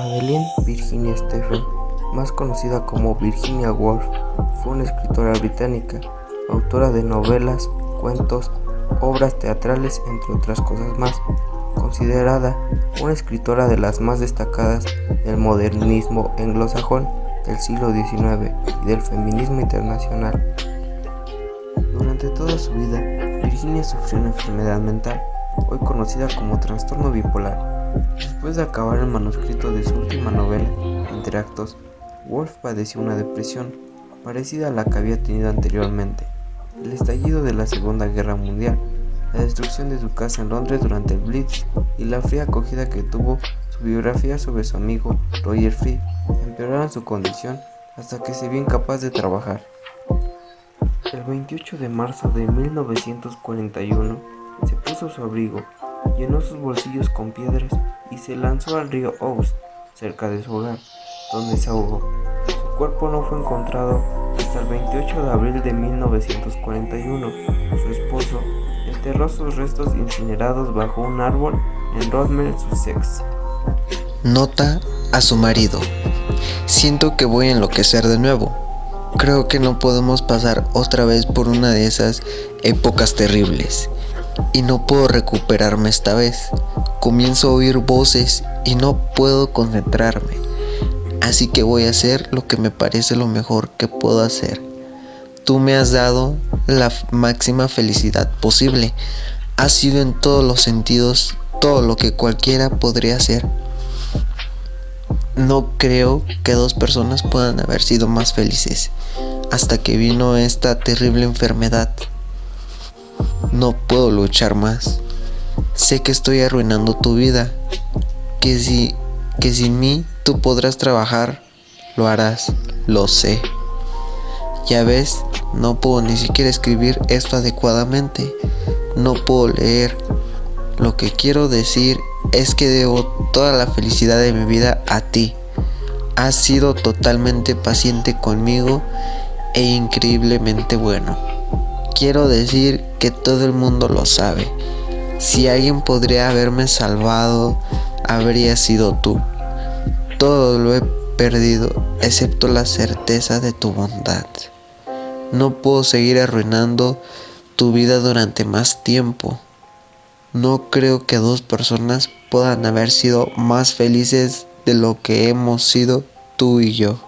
Adeline Virginia Stephen, más conocida como Virginia Woolf, fue una escritora británica, autora de novelas, cuentos, obras teatrales, entre otras cosas más, considerada una escritora de las más destacadas del modernismo anglosajón del siglo XIX y del feminismo internacional. Durante toda su vida, Virginia sufrió una enfermedad mental, hoy conocida como trastorno bipolar Después de acabar el manuscrito de su última novela, Entre Actos, Wolf padeció una depresión parecida a la que había tenido anteriormente, el estallido de la Segunda Guerra Mundial, la destrucción de su casa en Londres durante el Blitz y la fría acogida que tuvo su biografía sobre su amigo Roger Free empeoraron su condición hasta que se vio incapaz de trabajar. El 28 de marzo de 1941 se puso su abrigo llenó sus bolsillos con piedras y se lanzó al río Ouse, cerca de su hogar, donde se ahogó. Su cuerpo no fue encontrado hasta el 28 de abril de 1941. Su esposo enterró sus restos incinerados bajo un árbol en Rodmel, Sussex. Nota a su marido. Siento que voy a enloquecer de nuevo. Creo que no podemos pasar otra vez por una de esas épocas terribles y no puedo recuperarme esta vez. Comienzo a oír voces y no puedo concentrarme. Así que voy a hacer lo que me parece lo mejor que puedo hacer. Tú me has dado la máxima felicidad posible. Has sido en todos los sentidos todo lo que cualquiera podría hacer. No creo que dos personas puedan haber sido más felices hasta que vino esta terrible enfermedad. No puedo luchar más. Sé que estoy arruinando tu vida. Que si que sin mí tú podrás trabajar, lo harás, lo sé. Ya ves, no puedo ni siquiera escribir esto adecuadamente. No puedo leer. Lo que quiero decir es que debo toda la felicidad de mi vida a ti. Has sido totalmente paciente conmigo e increíblemente bueno. Quiero decir que todo el mundo lo sabe. Si alguien podría haberme salvado, habría sido tú. Todo lo he perdido, excepto la certeza de tu bondad. No puedo seguir arruinando tu vida durante más tiempo. No creo que dos personas puedan haber sido más felices de lo que hemos sido tú y yo.